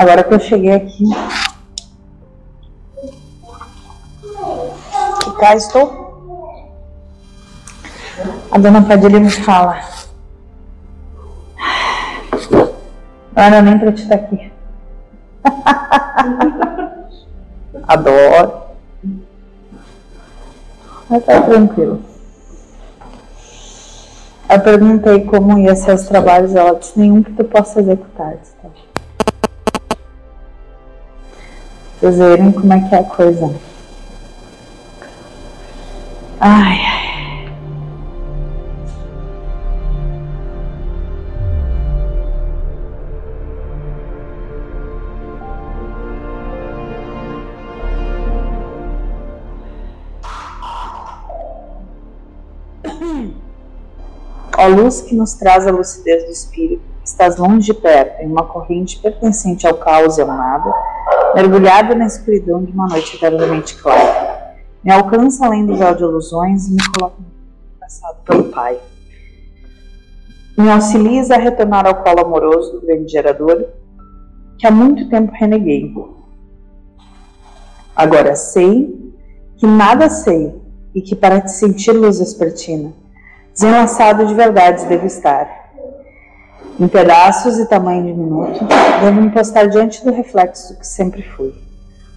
Agora que eu cheguei aqui. E cá estou. A dona Padilha me fala. Não era nem pra te estar aqui. Adoro. Mas tá tranquilo. Eu perguntei como ia ser os trabalhos, ela disse nenhum que tu possa executar. Tá? Vocês verem como é que é a coisa. Ai. Ó luz que nos traz a lucidez do espírito, estás longe de perto, em uma corrente pertencente ao caos e ao nada, mergulhada na escuridão de uma noite eternamente clara. Me alcança além do véu de ilusões e me coloca passado pelo Pai. Me auxilias a retornar ao colo amoroso do grande gerador, que há muito tempo reneguei. Agora sei que nada sei e que para te sentir luz vespertina, desenlaçado de verdades devo estar. Em pedaços e tamanho diminuto, devo me postar diante do reflexo que sempre fui.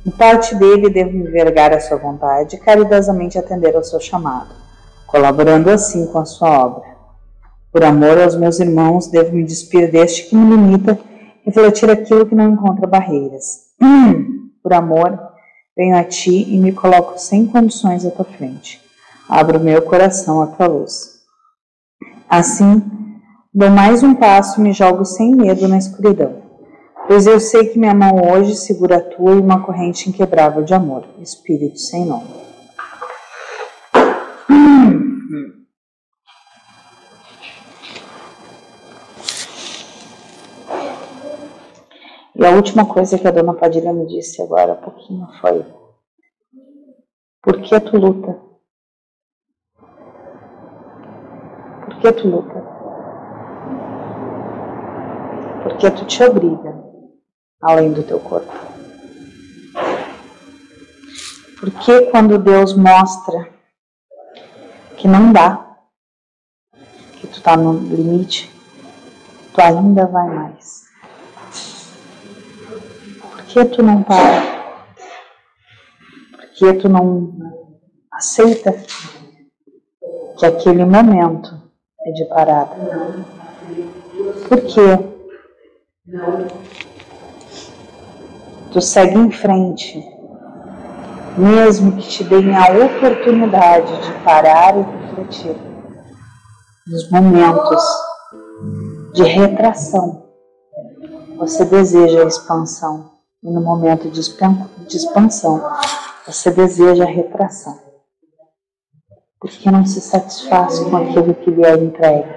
Em parte dele devo me vergar à sua vontade e caridosamente atender ao seu chamado, colaborando assim com a sua obra. Por amor aos meus irmãos, devo me despir deste que me limita, refletir aquilo que não encontra barreiras. Por amor, venho a ti e me coloco sem condições à tua frente. Abro meu coração à tua luz. Assim, dou mais um passo e me jogo sem medo na escuridão, pois eu sei que minha mão hoje segura a tua e uma corrente inquebrável de amor, Espírito sem nome. E a última coisa que a dona Padilha me disse agora há pouquinho foi: Por que tu luta? que tu luta? Porque tu te obriga além do teu corpo. Porque quando Deus mostra que não dá, que tu tá no limite, tu ainda vai mais. Por que tu não para? Por que tu não aceita que aquele momento é de parada. Por quê? Tu segue em frente, mesmo que te deem a oportunidade de parar e refletir nos momentos de retração. Você deseja a expansão e no momento de expansão você deseja a retração porque não se satisfaz com aquilo que lhe é entregue,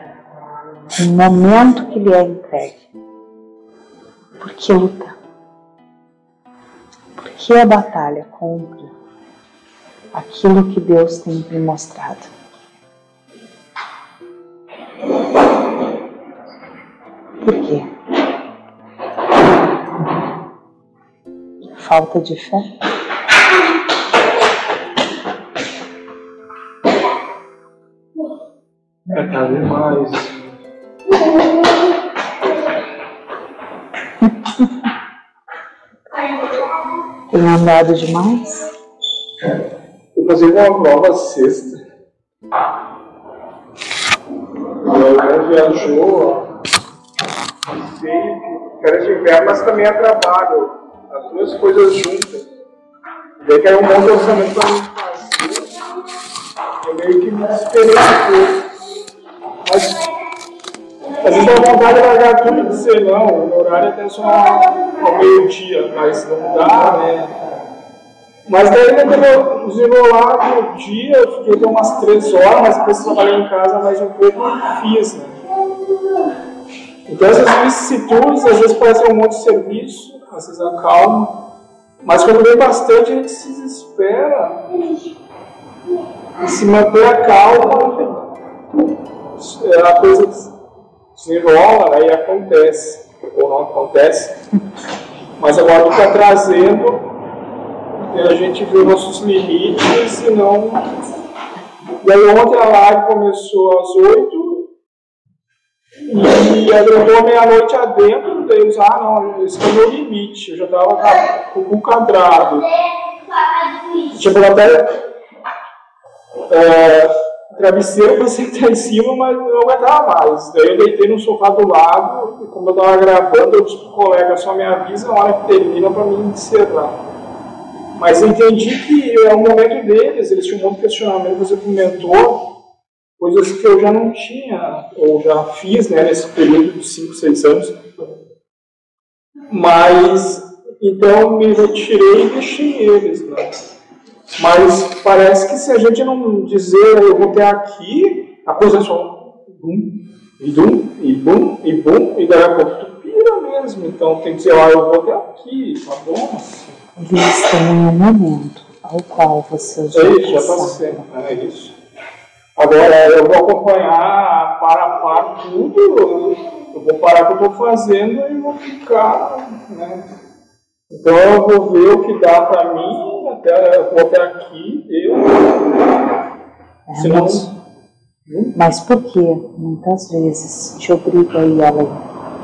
no momento que lhe é entregue. Porque luta, porque a batalha cumpre aquilo que Deus tem me mostrado. Por quê? Falta de fé? É tarde demais. Tem andado demais? Eu fazer uma prova sexta. Ela viajou, férias de inverno, mas também é trabalho. As duas coisas juntas. Daí caiu um monte de orçamento para mim fazer. Eu meio que me desesperei um pouco. Mas a gente tem vontade de largar tudo e dizer, não, o horário é até só ao meio-dia, mas não dá, né? Mas daí quando desenrolar no dia, eu fiquei até umas três horas, mas depois trabalhei em casa mais um pouco e fiz, né? Então essas vicissitudes às vezes parecem um monte de serviço, às vezes acalma, mas quando vem bastante a gente se desespera e se manter a calma é a coisa se enrola, aí acontece, ou não acontece. Mas agora tu está trazendo e a gente vê nossos limites e não. E aí ontem a live começou às oito e agregou meia-noite adentro, daí eu ah não, esse é o meu limite, eu já estava com o cu quadrado. Tipo, até é, travesseiro para sentar em cima, mas não aguentava mais. Daí eu deitei no sofá do lado, e como eu estava gravando, eu disse pro colega, só me avisa a hora que termina para mim encerrar. Mas entendi que é o momento deles, eles tinham um monte de questionamento, você comentou, coisas que eu já não tinha, ou já fiz né, nesse período de 5, 6 anos. Mas, então, me retirei e deixei eles. Né? Mas parece que se a gente não dizer, eu vou ter aqui, a coisa é só bum, e bum, e bum, e bum, e daí a pouco tu pira mesmo. Então tem que dizer, ó, eu vou ter aqui, tá bom? Eles têm um momento ao qual vocês já, é isso, já passei. É isso. Agora eu vou acompanhar para a par tudo, eu vou parar o que eu estou fazendo e vou ficar, né? Então eu vou ver o que dá para mim, eu vou até aqui, eu. É, Senão, mas, hum? mas por que muitas vezes te obriga a ir além?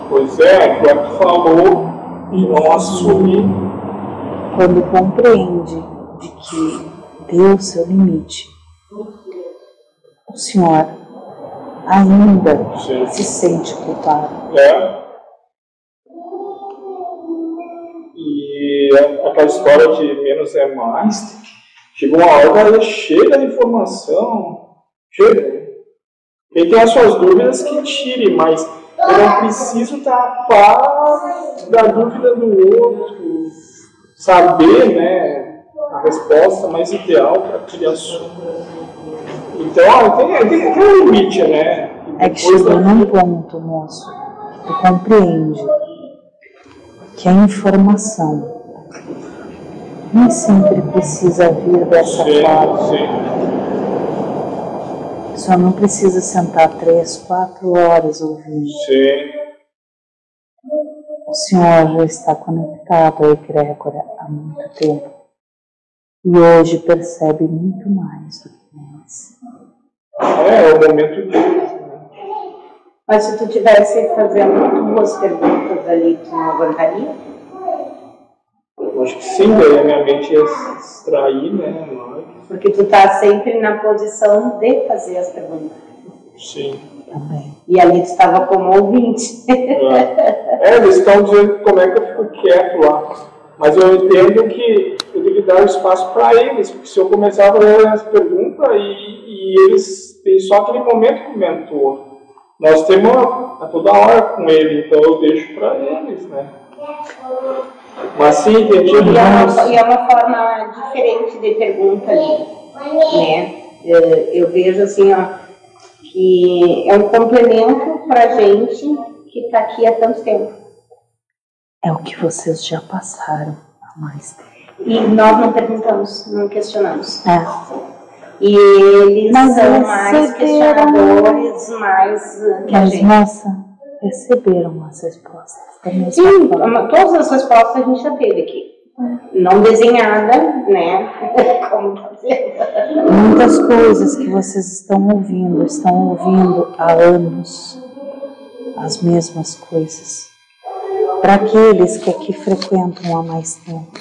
Pois é, que tu falou e não assumir. Quando compreende de que deu o seu limite o senhor ainda Sim. se sente culpado. É. E aquela história de menos é mais, chegou uma hora que chega de informação, chega. Quem tem as suas dúvidas que tire, mas eu não preciso tapar da dúvida do outro, saber né, a resposta mais ideal para aquele assunto. Então, tem, tem, tem um limite, né? É que chegou num ponto, moço, tu compreende que a informação nem sempre precisa vir dessa sim, forma. Sim. Só não precisa sentar três, quatro horas ouvindo. Sim. O Senhor já está conectado à egrégora há muito tempo e hoje percebe muito mais do que é, é o momento. Né? Mas se tu tivesse fazendo duas perguntas ali, tu não aguentaria? Eu acho que sim, daí a minha mente ia se distrair, né? Porque tu tá sempre na posição de fazer as perguntas. Sim. Também. E ali tu estava como ouvinte. É, é eles estão dizendo como é que eu fico quieto lá. Mas eu entendo que eu tenho que dar espaço para eles, porque se eu começar a fazer as perguntas e, e eles têm só aquele momento com o mentor, nós temos a, a toda hora com ele, então eu deixo para eles, né? Mas sim, entendi. E é, uma, e é uma forma diferente de pergunta né? Eu vejo assim, ó, que é um complemento para gente que está aqui há tanto tempo. É o que vocês já passaram há mais tempo. E nós não perguntamos, não questionamos. É. E eles Mas são mais questionadores, mais que Mas, a gente. Nossa, receberam as respostas Sim, forma. todas as respostas a gente já teve aqui. Não desenhada, né? Como Muitas coisas que vocês estão ouvindo, estão ouvindo há anos as mesmas coisas para aqueles que aqui frequentam há mais tempo.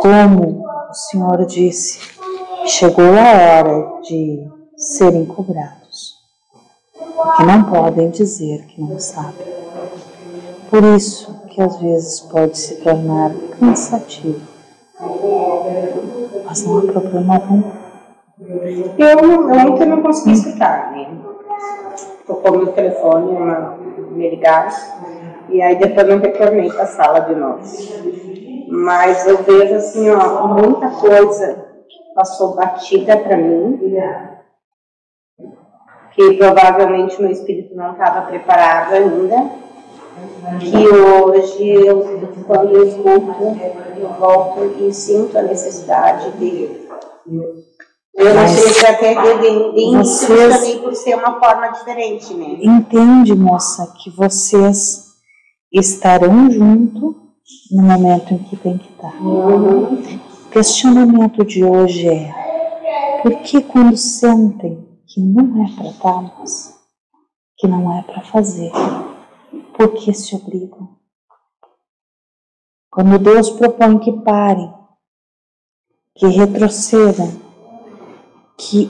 Como o Senhor disse, chegou a hora de serem cobrados, porque não podem dizer que não sabem. Por isso que às vezes pode se tornar cansativo. Mas não há problema algum. Eu ontem não consegui explicar, né? Tocou meu telefone, me ligaram e aí depois não retornei para a sala de novo. Mas eu vejo assim, ó, muita coisa que passou batida para mim, que provavelmente meu espírito não estava preparado ainda, que hoje eu, quando eu escuto, eu volto e sinto a necessidade de eu não sei se até de, de vocês, também por ser uma forma diferente, né? Entende, moça, que vocês estarão junto no momento em que tem que estar. Uhum. O questionamento de hoje é: por que quando sentem que não é para estarmos, que não é para fazer, por que se obrigam? Quando Deus propõe que parem, que retrocedam, que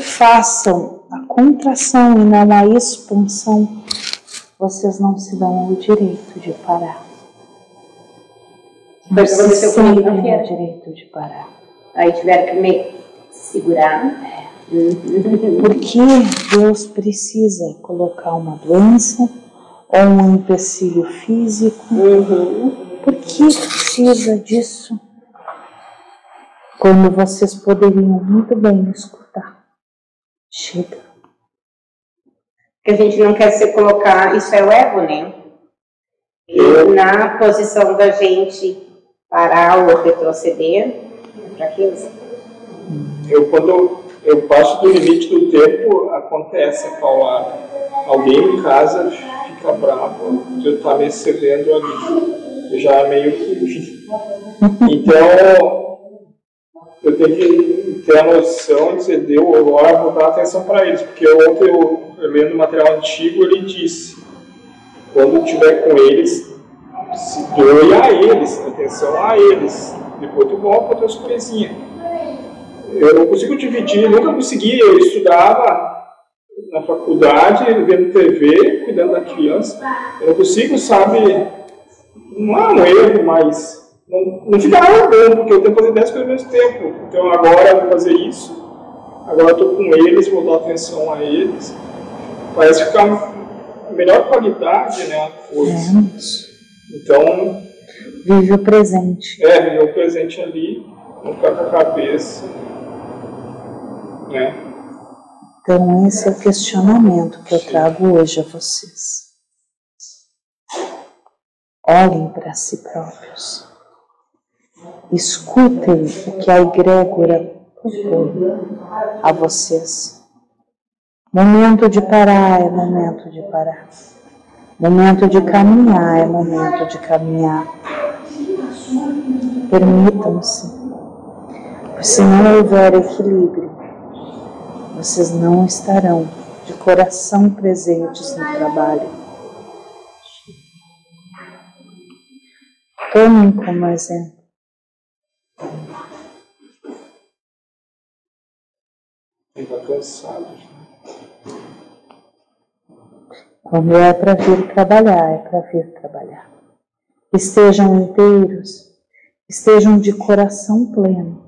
façam a contração e não a expansão, vocês não se dão o direito de parar. Vocês sempre têm o direito de parar. Aí tiveram que me segurar. É. Porque Deus precisa colocar uma doença ou um empecilho físico? Uhum. Por que precisa disso? Quando vocês poderiam muito bem escutar. Chega. Que a gente não quer se colocar, isso é o ego, né? E na posição da gente parar ou retroceder, para que Eu, quando eu passo do limite do tempo, acontece a paulada. Alguém em casa fica bravo de eu estar me excedendo ali. Eu já é meio que. Então, eu tenho que ter a noção de dizer, deu, agora vou dar atenção para eles. Porque ontem, eu, eu lendo material antigo, ele disse: quando estiver com eles, se doe a eles, atenção a eles. Depois tu volta para tuas coisinhas. Eu não consigo dividir, nunca consegui. Eu estudava na faculdade, vendo TV, cuidando da criança. Eu não consigo, sabe, não é um erro, mas não, não fica nada bom, porque eu tenho que fazer 10 coisas ao mesmo tempo. Então agora eu vou fazer isso, agora eu estou com eles, vou dar atenção a eles. Parece ficar a melhor qualidade, né, a coisa. É. Então, Vive o presente. é, viver o presente ali, não ficar com a cabeça, né? Então, esse é o questionamento que eu trago hoje a vocês. Olhem para si próprios. Escutem o que a egrégora propõe a vocês. Momento de parar é momento de parar. Momento de caminhar é momento de caminhar. Permitam-se. Se não houver equilíbrio, vocês não estarão de coração presentes no trabalho. Tomem como exemplo. Fica cansado. Quando é para vir trabalhar, é para vir trabalhar. Estejam inteiros, estejam de coração pleno.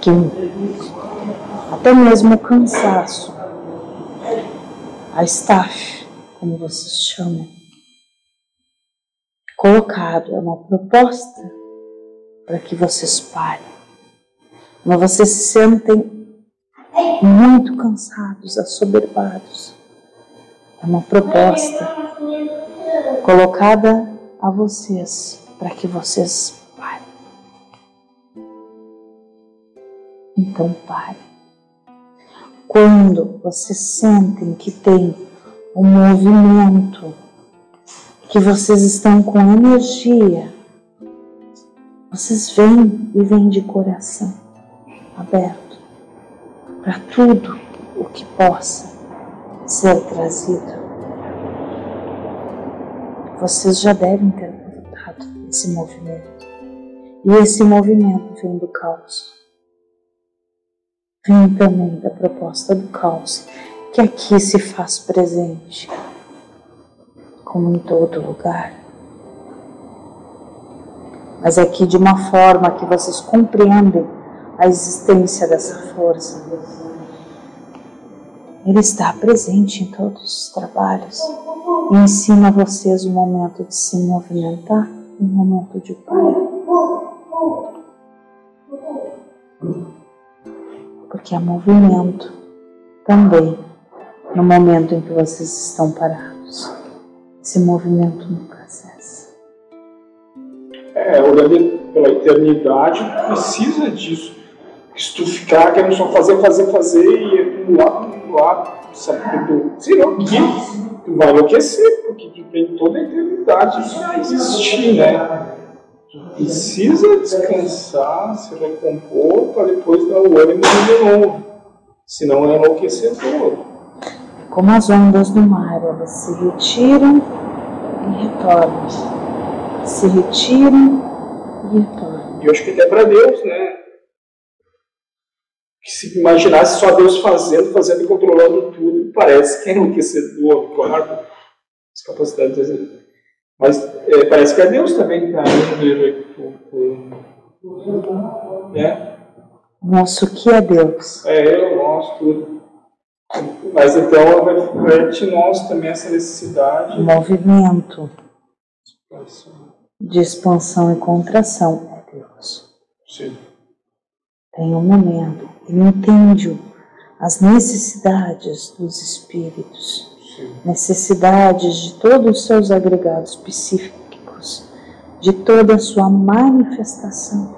Porque até mesmo o cansaço, a staff, como vocês chamam, colocado, é uma proposta para que vocês parem. Quando vocês se sentem muito cansados, assoberbados. É uma proposta colocada a vocês para que vocês Então pare. Quando vocês sentem que tem um movimento, que vocês estão com energia, vocês vêm e vêm de coração aberto para tudo o que possa ser trazido. Vocês já devem ter notado esse movimento. E esse movimento vem do caos. Vem também da proposta do caos, que aqui se faz presente, como em todo lugar. Mas aqui de uma forma que vocês compreendem a existência dessa força. Ele está presente em todos os trabalhos e ensina a vocês o momento de se movimentar e o momento de parar. Porque há movimento também no momento em que vocês estão parados. Esse movimento nunca cessa. É, olhando pela eternidade, precisa disso. Se tu ficar querendo só fazer, fazer, fazer e acumular, acumular, sabe tu, sei lá o que, tu vai enlouquecer, porque tu tem toda a eternidade para existir, né? Tu precisa descansar, se recompor, para depois dar o ânimo de novo. Senão é enlouquecedor. Como as ondas do mar, elas se retiram e retornam. Se retiram e retornam. E eu acho que até para Deus, né? Que se imaginasse só Deus fazendo, fazendo e controlando tudo, parece que é enlouquecedor, claro. As capacidades de Mas é, parece que é Deus também que está né? Nosso que é Deus. É, eu, nós, tudo. Mas então reflete nós também essa necessidade. Movimento de expansão e contração é Deus. Sim. Tem um momento, ele entende as necessidades dos espíritos. Necessidades de todos os seus agregados psíquicos, de toda a sua manifestação.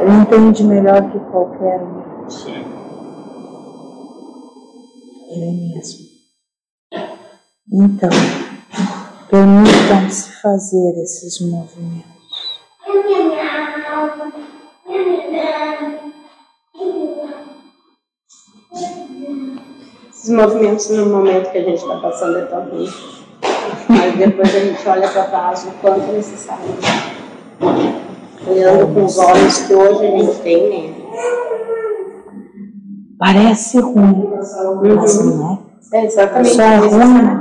Ele entende melhor que qualquer um. Sim. Ele mesmo. Então, permitam-se fazer esses movimentos. Esses movimentos no momento que a gente está passando é tão ruim. Mas depois a gente olha para trás o quanto é necessário. Olhando com os olhos que hoje a gente tem, né? Parece ruim, mas não é. É exatamente Só é ruim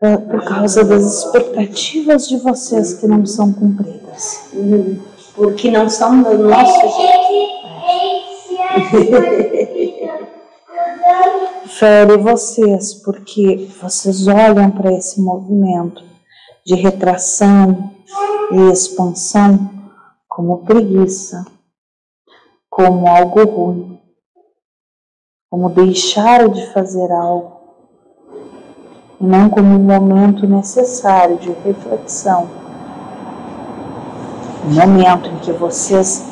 por, por causa das expectativas de vocês que não são cumpridas. Uhum. Porque não são do nosso jeito. Fere vocês, porque vocês olham para esse movimento de retração e expansão como preguiça, como algo ruim, como deixar de fazer algo, e não como um momento necessário de reflexão, um momento em que vocês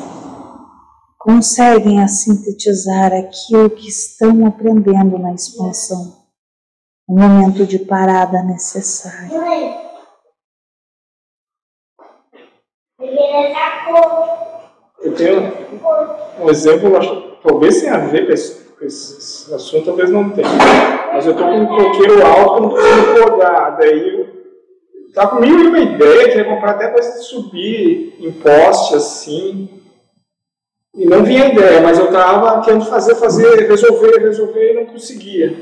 conseguem a sintetizar aquilo que estão aprendendo na expansão, um momento de parada necessário. Eu tenho um exemplo, acho, talvez tenha a ver com esse, com esse assunto, talvez não tenha. Mas eu estou com um coqueiro alto, não consigo. Daí eu tá comigo uma ideia, queria comprar até para subir em poste assim. E não vinha ideia, mas eu estava querendo fazer, fazer, resolver, resolver e não conseguia.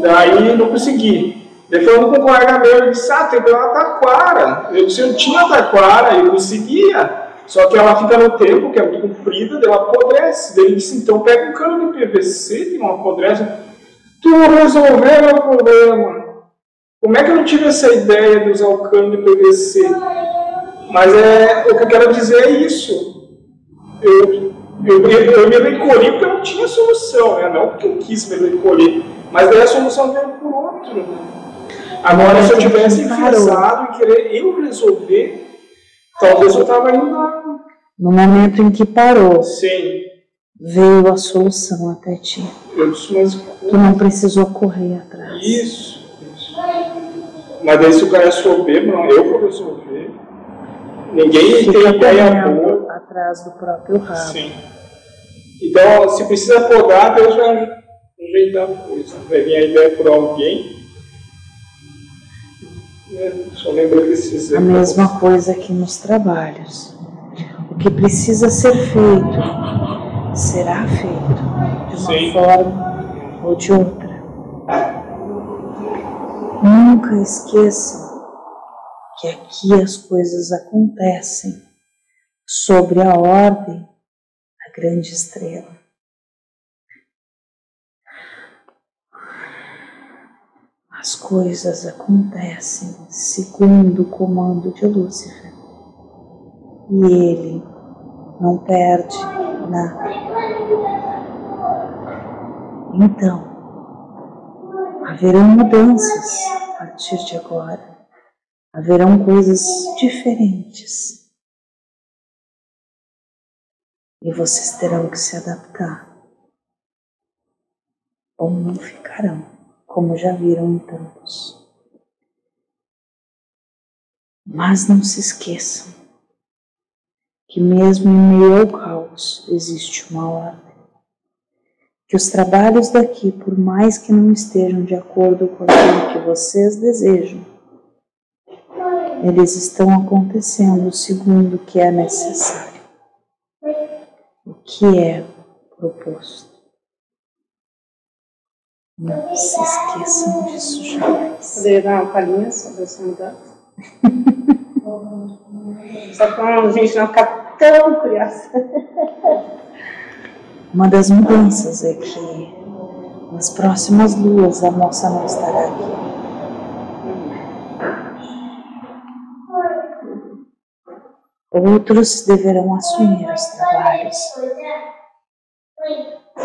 Daí não consegui. Daí falando com um colega meu, ele disse, ah, tem que uma taquara. Eu disse, eu tinha taquara, eu conseguia. Só que ela fica no tempo, que é muito comprida, ela apodrece. Daí ele disse, então pega um cano de PVC, tem uma apodrece. Tu resolveu meu problema. Como é que eu não tive essa ideia de usar o cano de PVC? Mas é, o que eu quero dizer é isso. Eu, eu, eu, me recolhi porque eu não tinha solução, né? não porque eu quis me recolher. Mas daí a solução veio por outro. Agora, se eu tivesse enfesado e querer eu resolver, talvez eu estava indo lá. No momento em que parou, Sim. veio a solução até ti. Eu disse, mas Tu não precisou correr atrás. Isso, isso. Mas daí se o cara é soberbo, não, eu vou resolver. Ninguém Fica tem ideia boa. Atrás do próprio rabo. Sim. Então, se precisa podar, Deus vai ajeitar a coisa. Vai vir a ideia por alguém. É, Só lembrei desse A mesma coisa aqui nos trabalhos. O que precisa ser feito será feito de uma Sim. forma ou de outra. Nunca esqueçam que aqui as coisas acontecem sobre a ordem da grande estrela. As coisas acontecem segundo o comando de Lúcifer. E ele não perde nada. Então, haverão mudanças a partir de agora. Haverão coisas diferentes. E vocês terão que se adaptar. ou não ficarão, como já viram em tantos. Mas não se esqueçam que, mesmo em meio ao caos, existe uma ordem. Que os trabalhos daqui, por mais que não estejam de acordo com aquilo que vocês desejam, eles estão acontecendo segundo o que é necessário, o que é proposto. Não se esqueçam disso jamais. Poderia dar uma palhinha sobre essa mudança? Só para a gente não ficar tão curiosa. Uma das mudanças é que nas próximas luas a moça não estará aqui. Outros deverão assumir os trabalhos.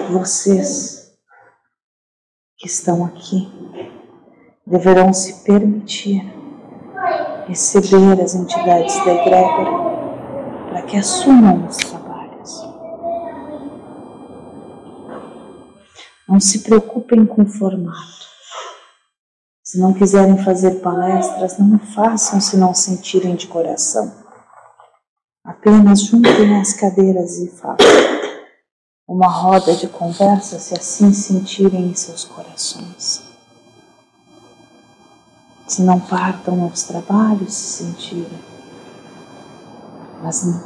Vocês que estão aqui deverão se permitir receber as entidades da egrégora para que assumam os trabalhos. Não se preocupem com o formato. Se não quiserem fazer palestras, não façam se não sentirem de coração. Apenas juntem as cadeiras e façam uma roda de conversa se assim sentirem em seus corações. Se não partam aos trabalhos se sentirem, mas não,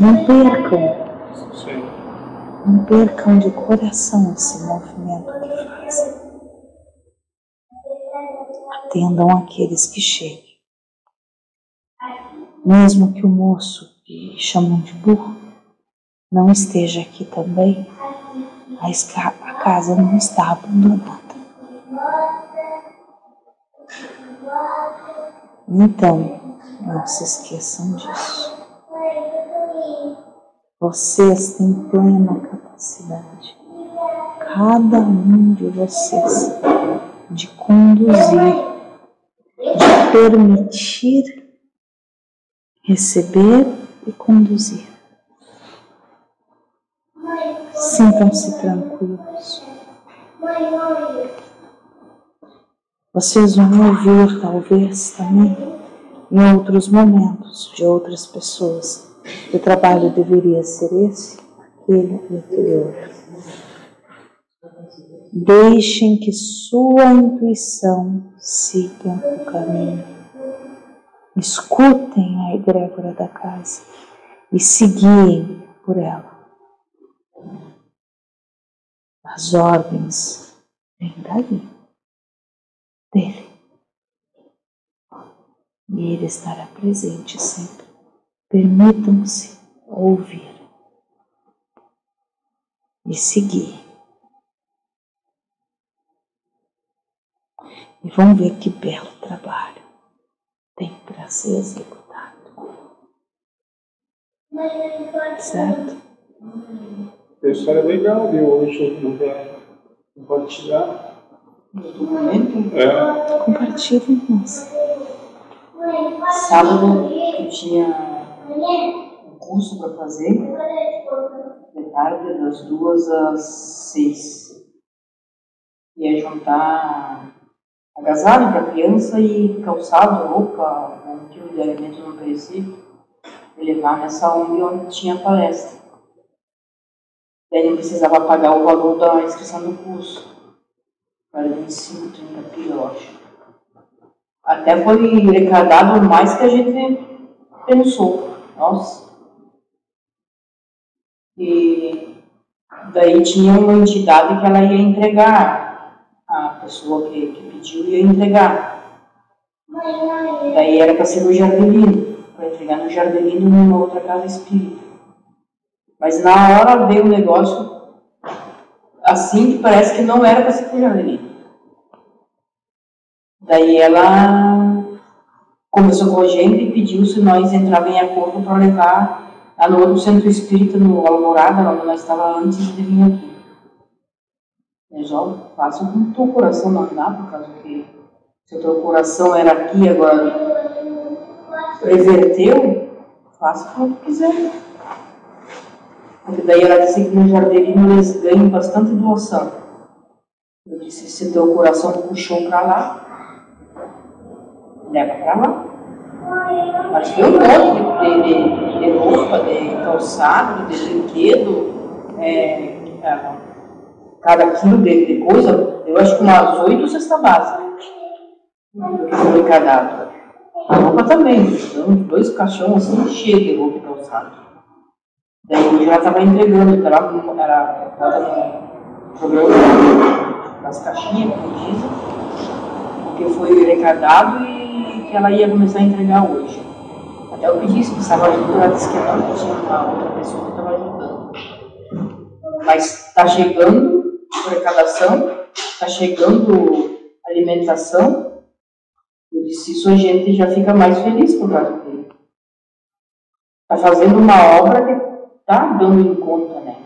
não percam, não percam de coração esse movimento que fazem. Atendam aqueles que cheguem mesmo que o moço que chamam de burro não esteja aqui também, a, casa não está abandonada. Então, não se esqueçam disso. Vocês têm plena capacidade, cada um de vocês, de conduzir, de permitir receber e conduzir. Sintam-se tranquilos. Vocês vão ouvir, talvez, também, em outros momentos, de outras pessoas, que o trabalho deveria ser esse, aquele e aquele outro. Deixem que sua intuição siga o caminho escutem a egrégora da casa e seguiem por ela. As ordens vêm dali, dele. E ele estará presente sempre. Permitam-se ouvir e seguir. E vão ver que belo trabalho tem para ser executado. Certo? A história é legal de hoje, não vai compartilhar. documento? É. Compartilhe, moça. Sábado eu tinha um curso para fazer, de tarde, das duas às seis. Ia juntar agasalho para criança e calçado, roupa, um quilo de alimentos não perecíveis, e levar nessa ONG onde tinha palestra. E aí não precisava pagar o valor da inscrição do curso. Era 25, 30 pila, eu acho. Até foi arrecadado mais que a gente pensou. Nossa. E daí tinha uma entidade que ela ia entregar a pessoa que, que pediu ia entregar. Daí era para ser no Jardelino, para entregar no Jardelino numa outra casa espírita. Mas na hora veio um negócio assim que parece que não era para ser pro Jardelino. Daí ela conversou com a gente e pediu se nós entrávamos em acordo para levar lá no outro centro espírita, no Alvorada, onde nós estávamos antes de vir aqui. Resolve, faça com o teu coração mandar, por causa que se o teu coração era aqui agora reverteu, faça como tu quiser. Porque daí ela disse que no jardinho eles ganham bastante doação. Eu disse, se teu coração puxou para lá, leva para lá. Mas foi um monte de, de, de, roupa, de calçado, de brinquedo, é, cada quilo de, de, coisa, eu acho que umas oito cestas básicas foi cadastro. A roupa também, então, dois caixões assim cheios de roupa calçado. Daí eu já estava entregando, era, era, era no programa das caixinhas, como dizem, porque foi arrecadado e que ela ia começar a entregar hoje. Até eu pedi se precisava ajuda, ela disse que não, tinha uma outra pessoa que estava ajudando. Mas está chegando arrecadação, está chegando alimentação, eu disse, isso a gente já fica mais feliz por causa dele. Está fazendo uma obra que está dando em conta, né?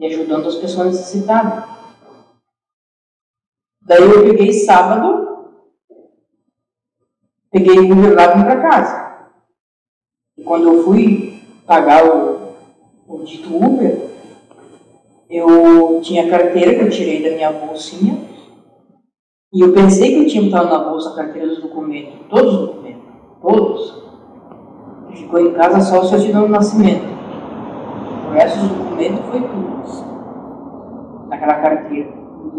E ajudando as pessoas necessitadas. Daí eu peguei sábado, peguei o Uber lá para casa. E quando eu fui pagar o, o dito Uber, eu tinha a carteira que eu tirei da minha bolsinha e eu pensei que eu tinha botado na bolsa a carteira dos documentos, todos os documentos, todos. Ficou em casa só o certidão do nascimento. O resto dos documentos foi tudo naquela carteira.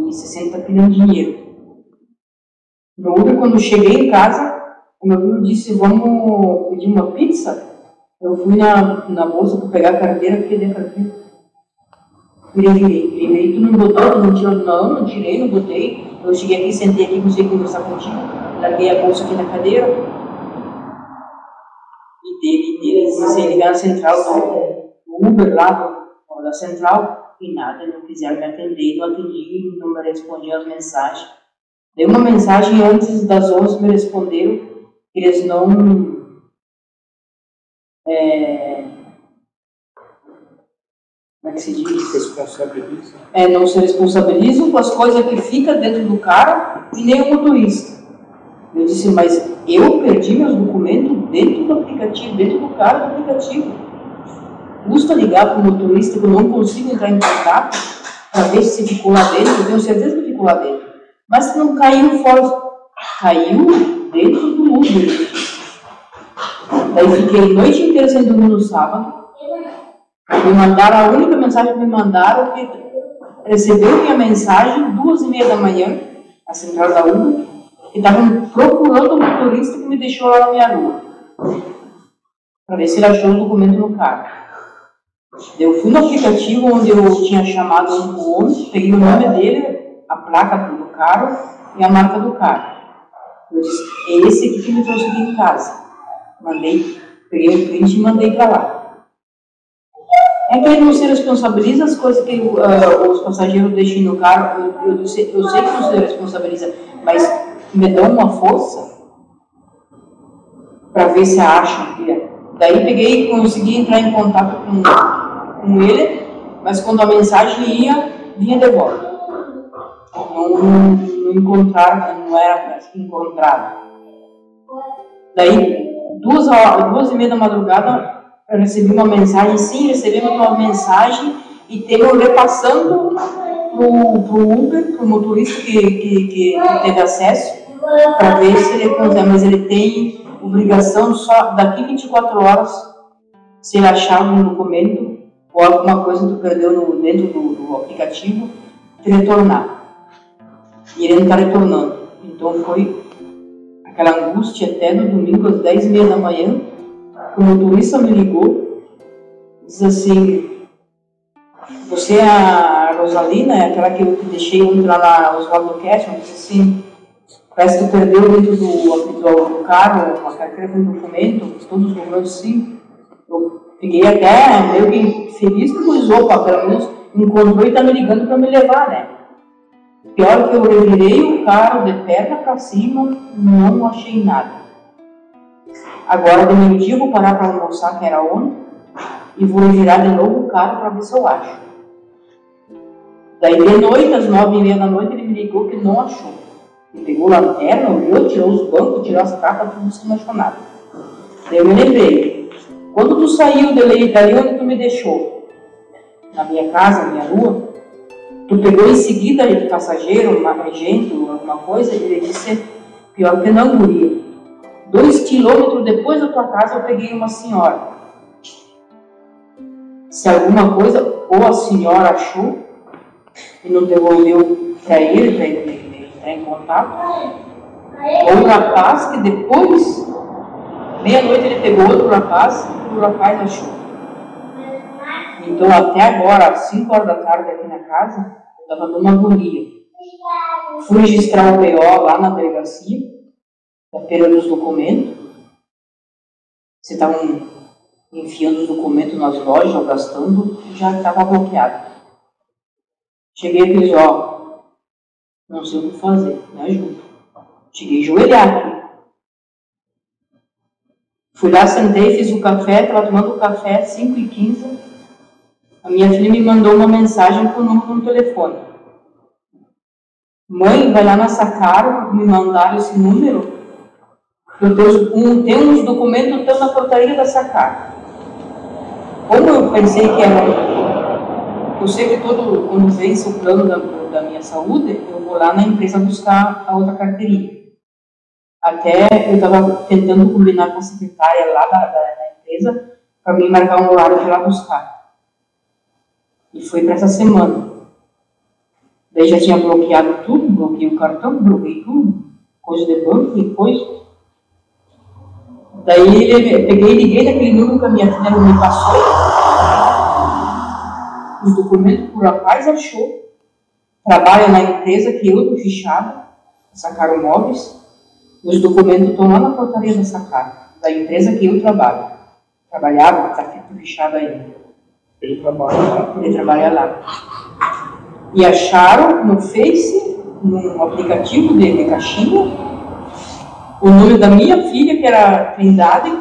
E 60 pilhas de dinheiro. No Uber, quando eu cheguei em casa, o meu filho disse, vamos pedir uma pizza? Eu fui na, na bolsa para pegar a carteira, peguei a carteira. Virei, virei, virei, tu não botou, tu não tirou, não, não tirei, não botei. Eu cheguei aqui, sentei aqui, comecei a conversar contigo, larguei a bolsa aqui na cadeira. E dele, dele, comecei a ligar na central do Uber lá, da central, e nada, não quiseram me atender, não atendi, não me respondiam as mensagens. Dei uma mensagem antes das 11, me responderam que eles não. É, como é que se diz? Responsabiliza. É, não se responsabilizam com as coisas que ficam dentro do carro e nem o motorista. Eu disse, mas eu perdi meus documentos dentro do aplicativo, dentro do carro do aplicativo. Custa ligar para o motorista que eu não consigo entrar em contato para ver se ficou lá dentro, eu tenho certeza que ficou lá dentro. Mas se não caiu fora, caiu dentro do Uber. Daí fiquei noite inteira sem dormir no sábado, me mandaram, a única mensagem que me mandaram que recebeu minha mensagem duas e meia da manhã, a central da Uber, e estavam procurando o motorista que me deixou lá na minha rua, para ver se ele achou o documento no carro. Eu fui no aplicativo onde eu tinha chamado um homem, peguei o nome dele, a placa do carro e a marca do carro. Eu disse, é esse aqui que me trouxe aqui em casa. Mandei, peguei o print e mandei para lá. É que ele não se responsabiliza as coisas que uh, os passageiros deixam no carro. Eu, eu, sei, eu sei que não se responsabiliza, mas me dão uma força para ver se acham. Daí peguei e consegui entrar em contato com, com ele, mas quando a mensagem ia, vinha de volta. Não, não encontraram, não era encontrado. Daí, duas, duas e meia da madrugada, eu recebi uma mensagem, sim, recebemos uma mensagem e temos repassando para o Uber, para o motorista que, que, que, teve acesso, para ver se ele consegue, mas ele tem obrigação só daqui 24 horas, se ele achar um documento ou alguma coisa que perdeu no, dentro do, do aplicativo, de retornar. E ele não está retornando. Então foi aquela angústia até no domingo às 10 e meia da manhã, o motorista me ligou, diz assim, você é a Rosalina, é aquela que eu te deixei entrar na Oswaldo eu disse assim, parece que perdeu dentro do, do, do carro uma carteira com documento, todos os documentos sim. Eu fiquei até meio que feliz que o opa, pelo menos encontrou e está me ligando para me levar, né? Pior que eu revirei o carro de perna para cima, não achei nada. Agora, de vou parar para almoçar, que era onde, e vou virar de novo o carro para ver se eu acho. Daí, de noite, às nove e meia da noite, ele me ligou que não achou. Ele pegou a lanterna, olhou, tirou os bancos, tirou as capas, tudo nada. Daí eu me lembrei, quando tu saiu dali, dali onde tu me deixou, na minha casa, na minha rua, Tu pegou em seguida de passageiro, uma regente, alguma coisa, ele disse, pior que não, guria. Dois quilômetros depois da tua casa eu peguei uma senhora. Se alguma coisa, ou a senhora achou e não devolveu para ele, para ele entrar em contato, ou o rapaz que depois, meia-noite ele pegou outro rapaz e o rapaz achou. Então até agora, às 5 horas da tarde aqui na casa, eu estava numa agonia. Fui registrar o BO lá na delegacia, feira dos documentos. Você estavam enfiando os documentos nas lojas, gastando, já estava bloqueado. Cheguei e disse, ó, não sei o que fazer, me ajuda. Cheguei a joelhar. Fui lá, sentei, fiz o café, estava tomando o café, 5 e 15 A minha filha me mandou uma mensagem com o número no telefone. Mãe, vai lá na Sacaro, me mandaram esse número. Eu tenho, um, tem uns documentos estão na portaria da Sacaro. Como eu pensei que era. Eu sei que todo, quando o plano da, da minha saúde, eu vou lá na empresa buscar a outra carteirinha. Até eu estava tentando combinar com a secretária lá da, da, da empresa para me marcar um horário para lá buscar. E foi para essa semana. Daí já tinha bloqueado tudo, bloqueei o cartão, bloqueei tudo, coisa de banco e coisa. Daí eu peguei e liguei naquele número que a minha filha me passou. Os documentos por rapaz achou. Trabalha na empresa que eu estou fichada, sacaram móveis. Os documentos estão lá na portaria da sacada, da empresa que eu trabalho. Trabalhava, está fichada ainda. Ele trabalha lá. Ele trabalha lá. E acharam no Face, num aplicativo de, de caixinha, o nome da minha filha, que era Trindade.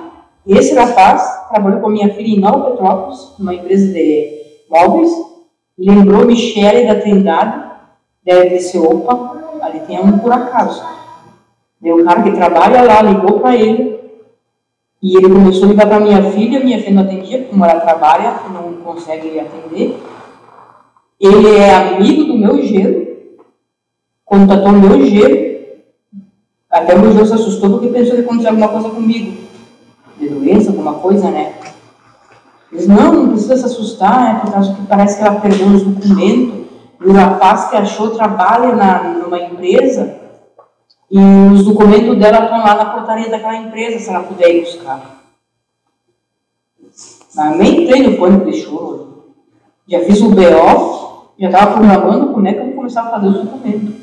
Esse rapaz trabalhou com a minha filha em Nova Petrópolis, numa empresa de móveis. Lembrou Michele da Trindade. Deve ter opa, ali tem um por acaso. Deu um cara que trabalha lá, ligou para ele. E ele começou a ligar para minha filha, minha filha não atendia, como ela trabalha, não consegue atender. Ele é amigo do meu gelo, contatou meu gelo. Até o meu gelo se assustou porque pensou que aconteceu alguma coisa comigo. De doença, alguma coisa, né? Disse, não, não precisa se assustar, é por causa que parece que ela perdeu os documentos. E o rapaz que achou trabalha na, numa empresa e os documentos dela estão lá na portaria daquela empresa, se ela puder ir buscar. Mas nem entrei no pânico de choro. Já fiz o BO, já estava programando como é que eu vou começar a fazer os documentos.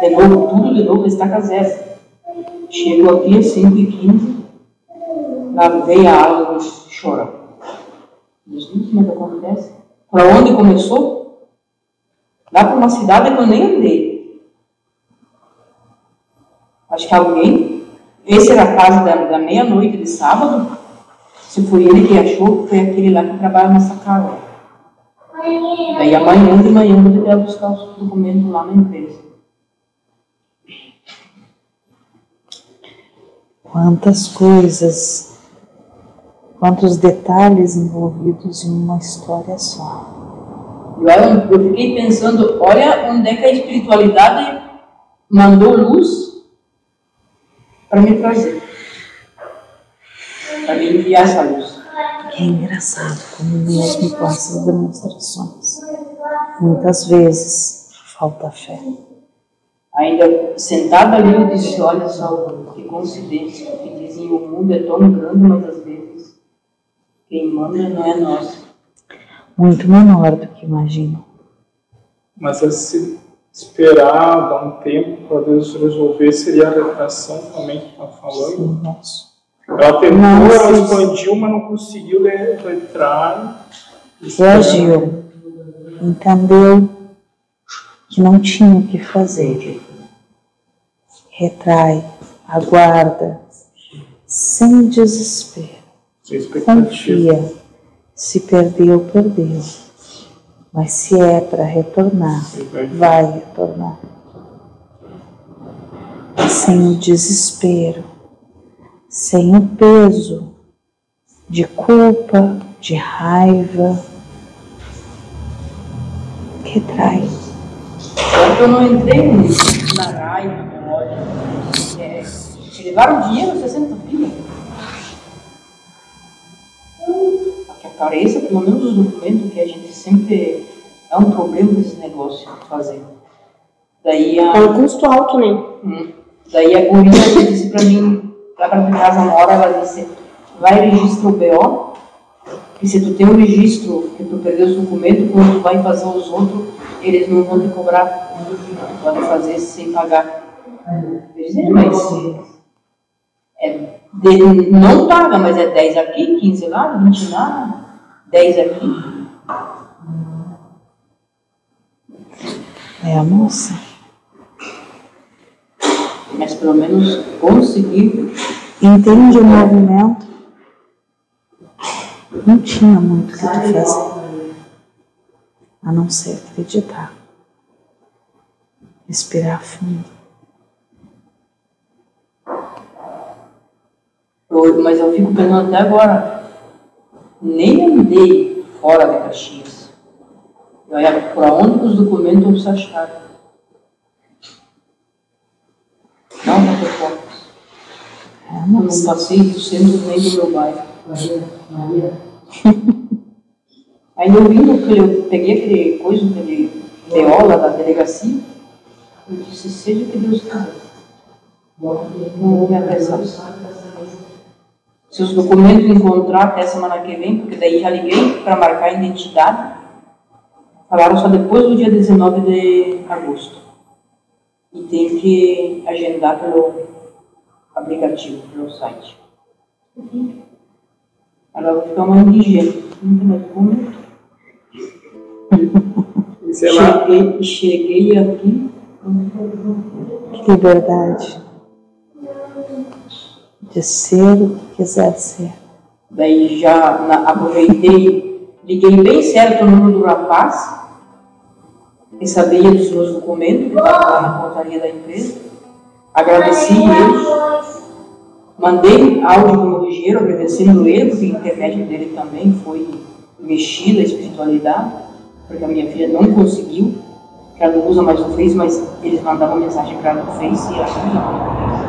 De novo, tudo de novo, estaca zero. Chego aqui às 5 e 15 lá veio a de chorar. Deus como é que acontece? Para onde começou? Lá para uma cidade que eu nem andei. Acho que alguém, esse era a casa da, da meia-noite de sábado, se foi ele que achou, foi aquele lá que trabalha nessa casa. Daí amanhã de manhã eu devia buscar os documentos lá na empresa. Quantas coisas, quantos detalhes envolvidos em uma história só. Eu, eu fiquei pensando, olha onde é que a espiritualidade mandou luz para me trazer, para me enviar essa luz. É engraçado como mesmo com essas demonstrações, muitas vezes falta fé. Ainda sentada ali eu disse, olha só, que coincidência, que dizem o mundo é tão grande, mas às vezes quem manda não é nós. Muito menor do que imagino. Mas esse esperar, dar um tempo para Deus resolver, seria a retração também que está falando. Nossa. Ela tentou, ela expandiu, mas não conseguiu entrar. Reagiu. Entendeu que não tinha o que fazer. Retrai, aguarda, sem desespero. Confia. Se perdeu, perdeu. Mas se é para retornar, vai retornar. Sem o desespero, sem o peso de culpa, de raiva, retrai. Eu não entrei na RAI, na memória. É, levaram dinheiro, 60 pila. Para que apareça pelo menos os documentos que a gente sempre. É um problema desse negócio fazer. Daí a. É um custo alto, né? Hum. Daí a guria disse pra mim, lá pra casa uma hora, ela disse, vai registrar o BO, e se tu tem um registro que tu perdeu os documentos, quando tu vai fazer os outros, eles não vão te cobrar. Tu pode fazer sem pagar. Mas é, de, não paga, mas é 10 aqui, 15 lá, 20 lá, 10 aqui. É a moça. Mas pelo menos conseguir. Entende o movimento? Não tinha muito o que tu fazer. A não ser acreditar. Respirar fundo. Eu, mas eu fico pensando até agora. Nem andei fora de Caxias. Eu ia por onde os documentos se acharam. Não para ter fotos. É, Eu não passei do centro nem do meu bairro. Ainda eu vindo, que eu peguei aquele coisa, aquele lá da delegacia, eu disse, seja o que Deus quiser. Não vou me. Se os documentos encontrar até semana que vem, porque daí já liguei para marcar a identidade, falaram só depois do dia 19 de agosto. E tem que agendar pelo aplicativo, pelo site. Agora vou ficar uma indigente. Não tem mais documento. E sei lá, Cheguei, cheguei aqui, Que liberdade de ser o que quiser ser. daí já na- aproveitei, liguei bem certo o número do rapaz, que sabia dos meus documentos, que estava lá na portaria da empresa. Agradeci ele, mandei áudio para o engenheiro agradecendo ele, porque a internet dele também foi mexida, a espiritualidade, porque a minha filha não conseguiu, ela não usa mais o Face, mas eles mandavam mensagem para ela no Face e ela o Face.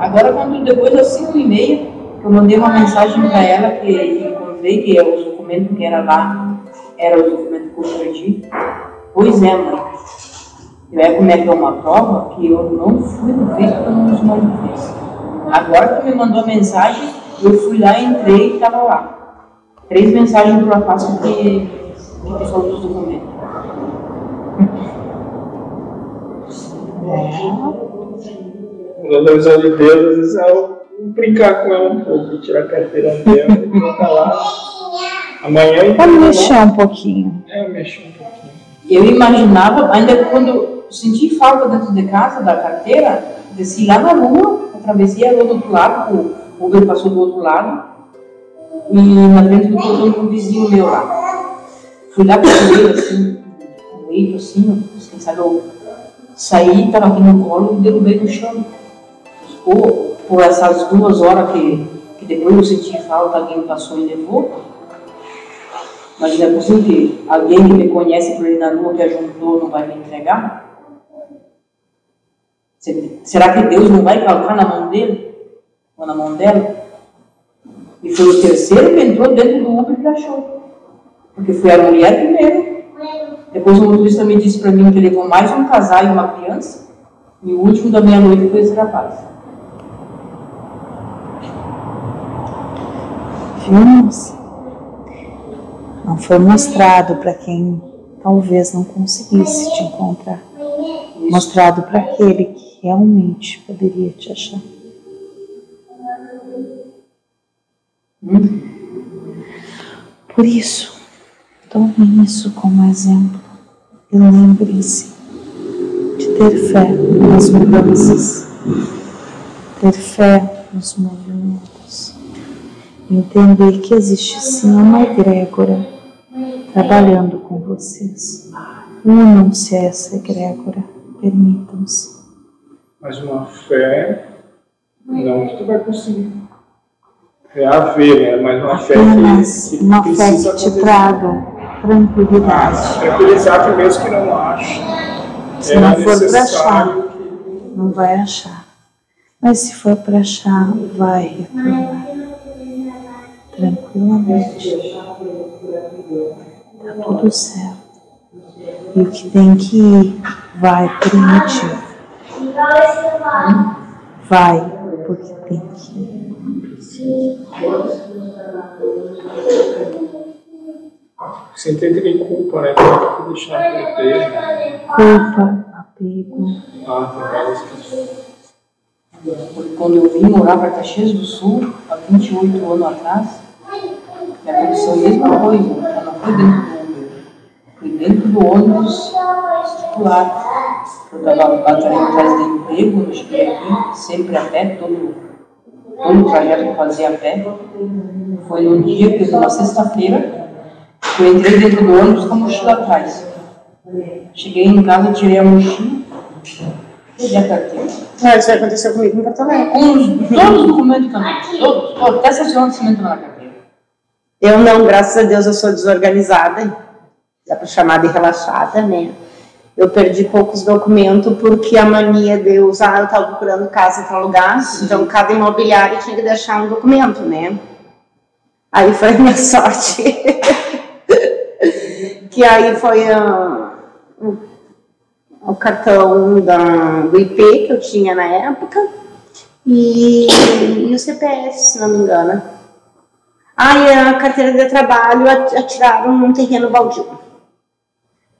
Agora, quando depois das 5 e meia, eu mandei uma mensagem para ela que encontrei que os documentos que era lá eram os documentos que eu perdi. Pois é, mãe. Eu ia é que é uma prova que eu não fui no Face porque eu não uso mais o Face. Agora que me mandou a mensagem, eu fui lá, entrei e estava lá. Três mensagens do rapaz que, que falou dos documentos. quando eu de Deus, às vezes eu brincar com ela um pouco, tirar a carteira dela e colocar lá. Amanhã e Vamos mexer um pouquinho. É, mexo um pouquinho. Eu imaginava, ainda quando senti falta dentro de casa da carteira, desci lá na rua, atravessei a rua do outro lado, o Uber passou do outro lado, e na frente do portão um vizinho meu lá. Fui lá para ele, assim, com leito, assim, sabe eu saí, estava aqui no colo e derrubei no chão. Ou por essas duas horas que, que depois eu senti falta, alguém passou e levou. Mas não é possível que alguém que me conhece por aí na rua que ajudou não vai me entregar? Se- Será que Deus não vai calcar na mão dele? Ou na mão dela? E foi o terceiro que entrou dentro do Uber que achou. Porque foi a mulher primeiro. Depois o motorista me disse para mim que levou mais um casal e uma criança. E o último da meia-noite foi esse rapaz. Vimos? Não foi mostrado para quem talvez não conseguisse te encontrar. Mostrado para aquele que realmente poderia te achar. Por isso, tome isso como exemplo e lembre-se de ter fé nas mudanças, ter fé nos movimentos, entender que existe sim uma egrégora trabalhando com vocês. Unam-se a essa egrégora, permitam-se. Mas uma fé, não que tu vai conseguir. É haver, né? Mas uma fé que, que uma fé que te acontecer. traga tranquilidade. Ah, tranquilizar primeiro que não acha. Se não for para achar, que não vai achar. Mas se for para achar, vai retornar. Tranquilamente. Tá tudo certo. E o que tem que ir, vai por motivo. Vai, porque tem que ter aquele culpa, né? Tem que deixar perder, né? Culpa, apego. Ah, tem várias questões. Porque quando eu vim morar para Caxias do Sul, há 28 anos atrás, me aconteceu a mesma coisa. Eu não foi dentro do Uber, foi dentro do ônibus particular. Eu estava batalhando atrás de emprego, eu cheguei aqui, sempre a pé, todo, todo o trajeto eu fazia a pé. Foi num dia, que numa sexta-feira, que eu entrei dentro do ônibus com a mochila atrás. Cheguei em casa, tirei a mochila e a carteira. Ah, isso aconteceu comigo em Porto Alegre. Com os, todos os documentos também. Todos, todos, até certidão de nascimento na carteira. Eu não, graças a Deus, eu sou desorganizada. Dá para chamar de relaxada, né? Eu perdi poucos documentos porque a mania de eu usar, eu estava procurando casa para alugar, então cada imobiliário tinha que deixar um documento, né? Aí foi a minha sorte. que aí foi ah, o, cartão da, do IP que eu tinha na época e, e o CPF, se não me engano. Aí a carteira de trabalho at- atiraram num terreno baldio.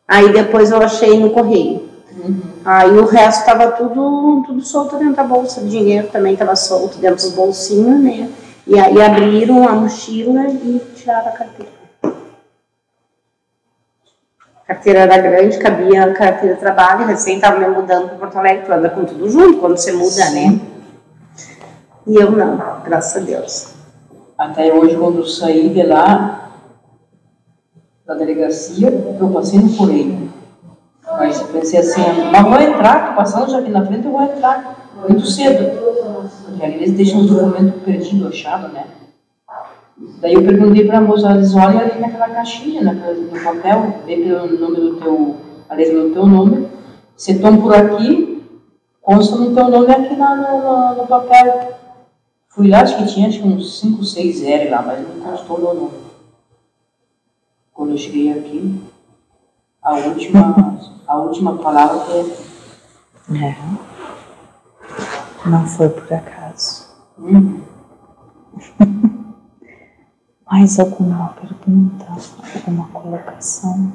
Aí depois eu achei no correio. Aí o resto estava tudo, tudo solto dentro da bolsa. O dinheiro também estava solto dentro dos bolsinhos, né? E aí abriram a mochila e tiraram a carteira. A carteira era grande, cabia a carteira de trabalho, recém estava me mudando para Porto Alegre, tu anda com tudo junto quando você muda, né? E eu não, graças a Deus. Até hoje, quando eu saí de lá, da delegacia, eu passei no correio. Mas pensei assim, mas vou entrar, tô passando já aqui na frente, eu vou entrar muito cedo. Porque ali eles deixam os documentos perdidos, achados, né? Daí eu perguntei pra moça, eles olham ali naquela caixinha, naquela, no papel, vê pelo nome do teu, aliás, no teu nome, se estão por aqui, consta no teu nome aqui na, no, no- papel. Fui lá, acho que tinha acho que uns 5, 6 zero lá, mas não constou meu nome. Quando eu cheguei aqui, a última, a última palavra foi É. Não foi por acaso. hum, Mais alguma pergunta? Alguma colocação?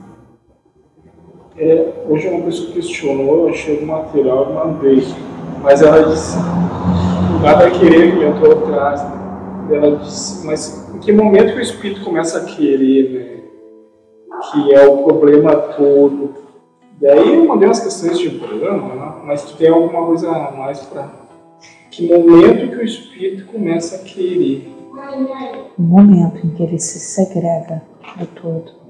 É, hoje uma pessoa questionou, eu achei o material e mandei. Mas ela disse, nada a querer, que entrou atrás. né? Ela disse, mas em que momento que o espírito começa a querer, né? Que é o problema todo. Daí eu mandei umas questões de Brahma, né? mas tu tem alguma coisa a mais para. Que momento que o espírito começa a querer? O momento em que ele se segrega do todo.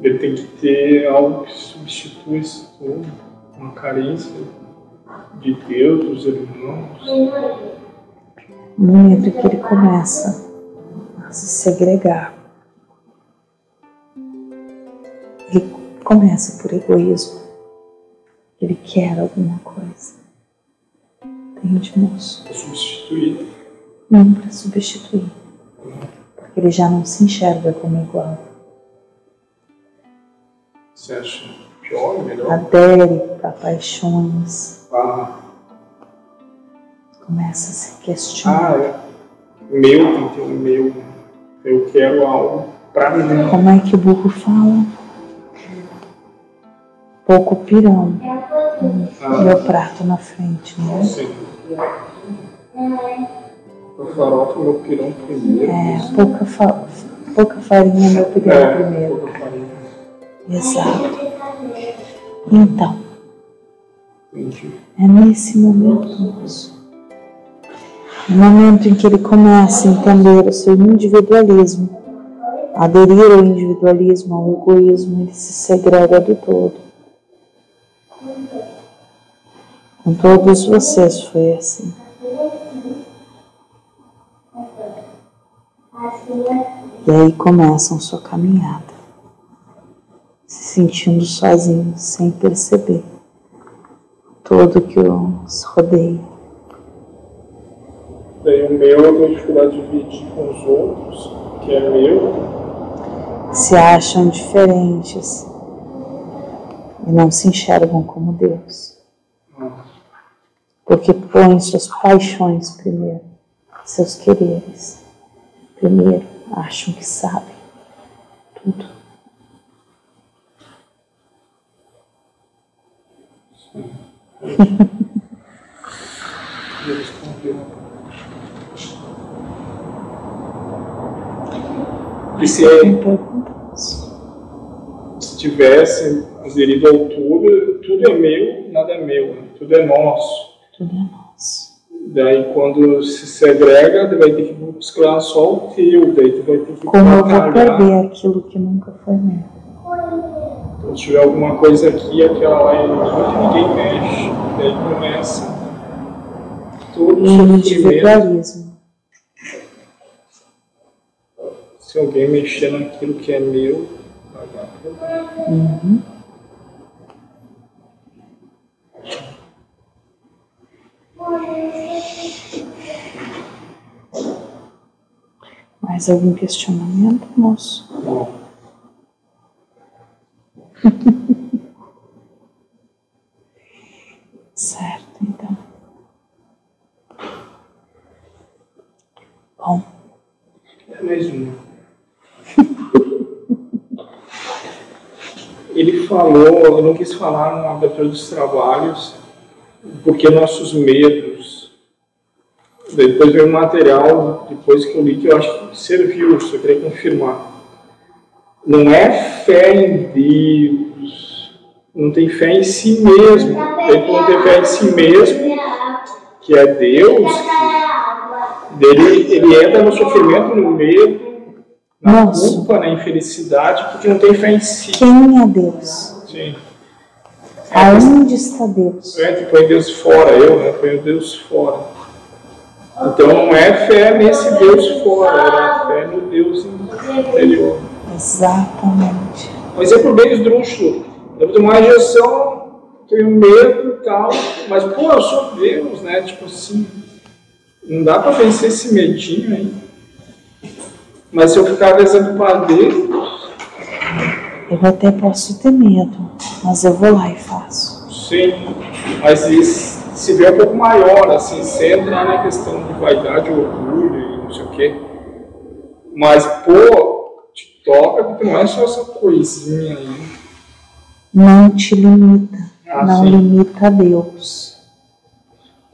Ele tem que ter algo que substitua isso tudo, uma carência de Deus, dos irmãos. O momento em que ele começa a se segregar. Começa por egoísmo. Ele quer alguma coisa. Entende, moço? para substituir. Não para substituir. Porque ele já não se enxerga como igual. Você acha pior, melhor? Adere a paixões. Ah, Começa a se questionar. ah, é. Meu, um meu. Eu quero algo para mim. Como é que o burro fala? Pouco pirão. Ah, Meu prato na frente, né? sim. O farofa, meu pirão primeiro. É, pouca, fa pouca farinha, meu pirão É, primeiro. pouca. Exato. Então, Entendi. é nesse momento, moço. No momento em que ele começa a entender o seu individualismo, aderir ao individualismo, ao egoísmo, ele se segrega do todo. Com todos vocês foi assim. E aí começam sua caminhada. se sentindo sozinho, sem perceber tudo que os rodeia. Daí o meu eu tenho dificuldade de dividir com os outros, que é meu. Se acham diferentes e não se enxergam como Deus. Porque põem suas paixões primeiro, seus quereres primeiro, acham que sabem tudo. E se, se tivesse aderido ao tudo, tudo é meu, nada é meu, né? tudo é nosso. Tudo é nosso. Daí quando se segrega, vai ter que buscar só o teu, daí tu vai ter que Como eu vou perder aquilo que nunca foi meu? Então, se tiver alguma coisa aqui, aquela lá em mim, ninguém mexe. Daí começa todo o. Individualismo. Se alguém mexer naquilo que é meu, vai dar problema. Uhum. Mais algum questionamento, moço? Certo, então. Bom, é uma. Ele falou, eu não quis falar na abertura dos trabalhos, porque nossos medos. Depois veio um material, depois que eu li, que eu acho que serviu, só queria confirmar. Não é fé em Deus, não tem fé em si mesmo. Daí tu não tem fé em si mesmo, que é Deus, que dele, ele entra no sofrimento, no medo, na Nossa. culpa, na infelicidade, porque não tem fé em si. quem é Deus? Sim. Aonde está Deus? É, tu põe Deus fora, eu, né? Ponho Deus fora. Então não é fé nesse Deus fora, era fé no Deus interior. Exatamente. Um exemplo bem esdrúxulo. Eu tenho uma injeção, tenho medo e tal, mas pô, eu sou Deus, né? Tipo assim, não dá pra vencer esse medinho aí. Mas se eu ficar rezando pra Deus, Eu até posso ter medo, mas eu vou lá e faço. sim, mas isso se vê um pouco maior, assim, sem entrar na questão de vaidade, orgulho e não sei o quê. Mas, pô, te toca porque não é só essa coisinha aí. Não te limita, Ah, não sim. limita a Deus.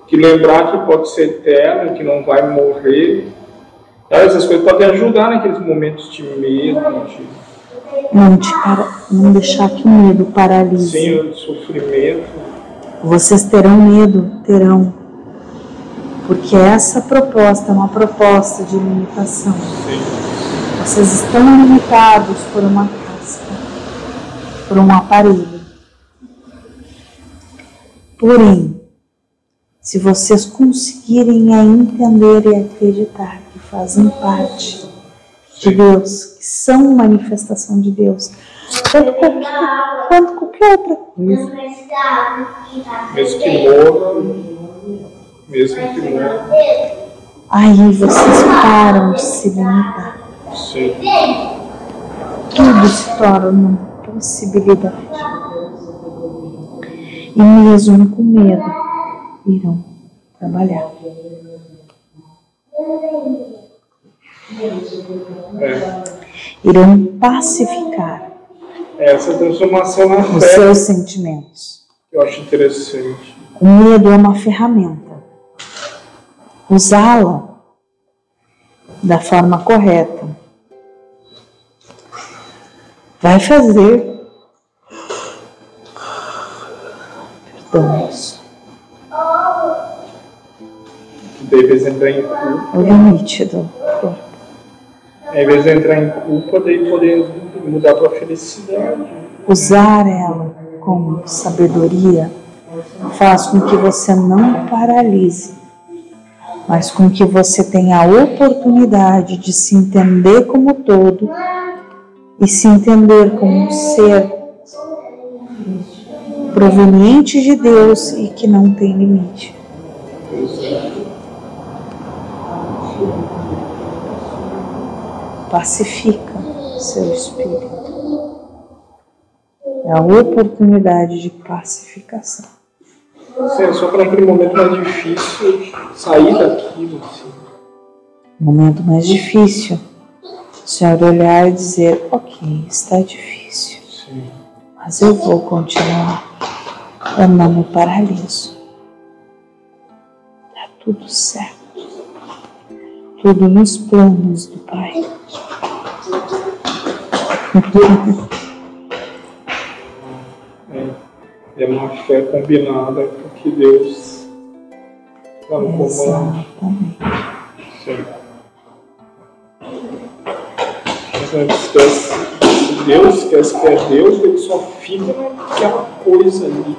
que lembrar que pode ser eterno, que não vai morrer. Sabe, essas coisas podem ajudar naqueles momentos de medo, de Não, te para... não deixar que o medo paralise. de sofrimento. Vocês terão medo? Terão. Porque essa proposta é uma proposta de limitação. Sim. Vocês estão limitados por uma casca, por um aparelho. Porém, se vocês conseguirem a entender e acreditar que fazem parte de Deus, que são manifestação de Deus, quanto qualquer, quanto qualquer outra coisa, Mesmo que morra, mesmo que morra. aí vocês param de se limitar. Sim. tudo se torna uma possibilidade. E mesmo com medo, irão trabalhar. É. Irão pacificar Essa transformação na os fé seus sentimentos. eu acho interessante. O medo é uma ferramenta. Usá-la da forma correta vai fazer. Perdão, moço. Daí, em vez de entrar em culpa, o limite do em vez de entrar em culpa, daí poder mudar para felicidade. Usar ela com sabedoria faz com que você não paralise, mas com que você tenha a oportunidade de se entender como todo e se entender como um ser proveniente de Deus e que não tem limite. Pacifica seu espírito. É a oportunidade de pacificação. Sim, só para aquele momento mais difícil sair daquilo. Assim. Momento mais difícil. O Senhor olhar e dizer, ok, está difícil. Sim. Mas eu vou continuar. Eu não me paraliso. Está tudo certo. Tudo nos planos do Pai. É, é uma fé combinada com que Deus está no comando. Exatamente. Sim. Mas antes, se Deus quer que é Deus, ele só fica naquela coisa ali.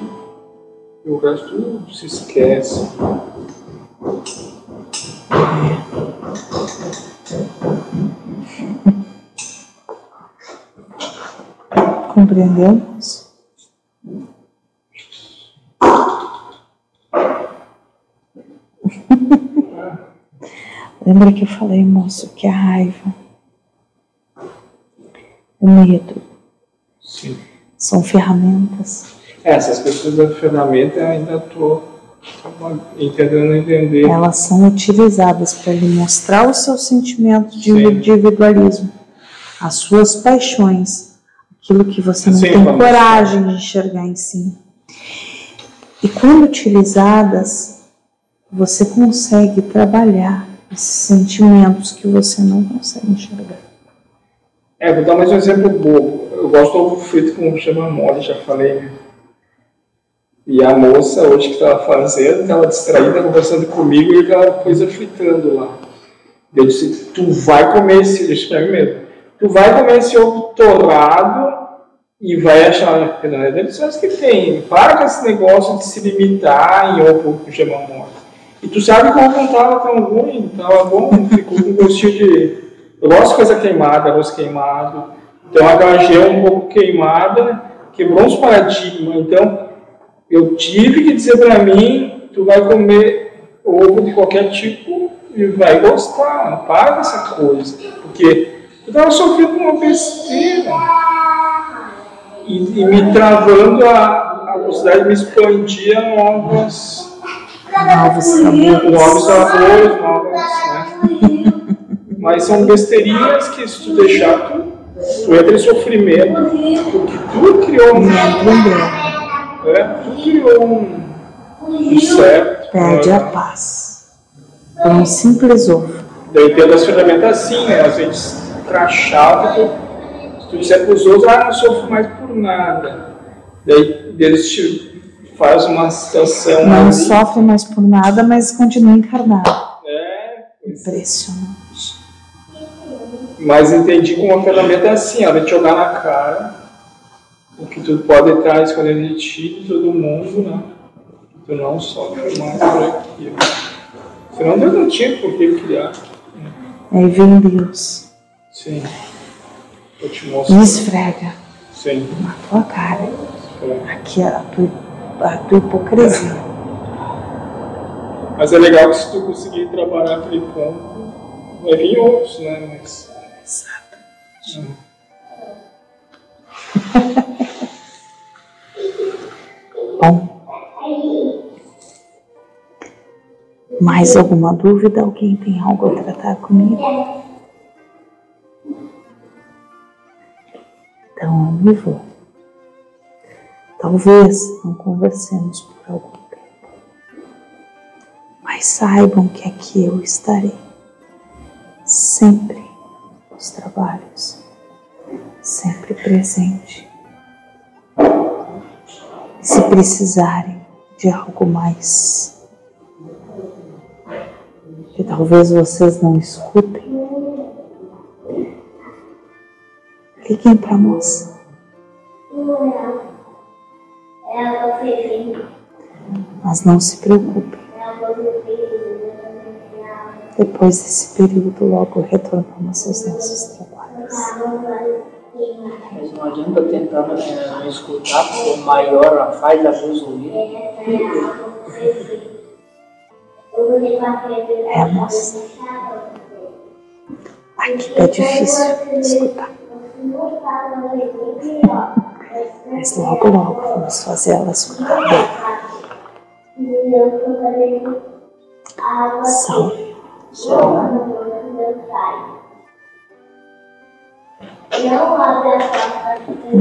E o resto se esquece. Compreendeu, moço? Lembra que eu falei, moço, que a raiva, o medo Sim. são ferramentas. Essas questões da ferramenta eu ainda estou tentando entender. Elas são utilizadas para lhe mostrar os seus sentimentos de Sim. individualismo, as suas paixões, aquilo que você não Sim, tem vamos. coragem de enxergar em si. E quando utilizadas, você consegue trabalhar esses sentimentos que você não consegue enxergar. É, vou dar mais um exemplo bobo. Eu gosto do ovo frito com chama mole, já falei, né? E a moça hoje que estava fazendo, estava distraída, conversando comigo e aquela coisa fritando lá. Eu disse, tu vai comer esse, pra mim mesmo, tu vai comer esse ovo torrado e vai achar que não é delicioso que tem. Para com esse negócio de se limitar em ovo com gema mole. E tu sabe que o ovo não estava tão ruim, estava bom, ficou com gostinho de. Eu gosto de coisa queimada, arroz queimado. Então a gagé um pouco queimada, quebrou uns paradigmas. Então eu tive que dizer para mim, tu vai comer ovo de qualquer tipo e vai gostar, para essa coisa. Porque eu estava sofrendo uma besteira. E, e me travando a, a velocidade de me expandir a novas, Novos sabores. novos sabores, novas. Né? Mas são besteirinhas que se tu deixar, tu, tu entra em sofrimento, porque tu criou um. É, tu criou um, um certo. Perde a paz. Por um simples ovo. Daí eu entendo as ferramentas assim, né? Às vezes crachado, tu, se tu disser para os outros, ah, não sofro mais por nada. Daí Deus te faz uma situação Não ali. sofre mais por nada, mas continua encarnado. É, é. Impressionante. mas entendi como uma ferramenta é assim, ela te jogar na cara o que tu pode estar escondendo de ti, de todo mundo, né? Tu não sofre mais por aquilo. Senão Deus não tinha por que criar. Aí vem Deus Sim. Eu te mostro. e esfrega Sim. na tua cara. É. Aqui a tua, a tua hipocrisia. Mas é legal que se tu conseguir trabalhar aquele ponto, vai vir outros, né? Mas, Bom. Mais alguma dúvida? Alguém tem algo a tratar comigo? Então eu me vou. Talvez não conversemos por algum tempo. Mas saibam que aqui eu estarei. Sempre nos trabalhos. Sempre presente. E se precisarem de algo mais que talvez vocês não escutem, liguem para a moça. Mas não se preocupem. Depois desse período, logo retornamos aos nossos trabalhos. Mas não adianta tentar né, não escutar, porque o maior faz a voz ouvir. É, moça. Aqui tá difícil escutar. Mas logo, logo vamos fazer ela escutar bem. Salve. Não abre a porta do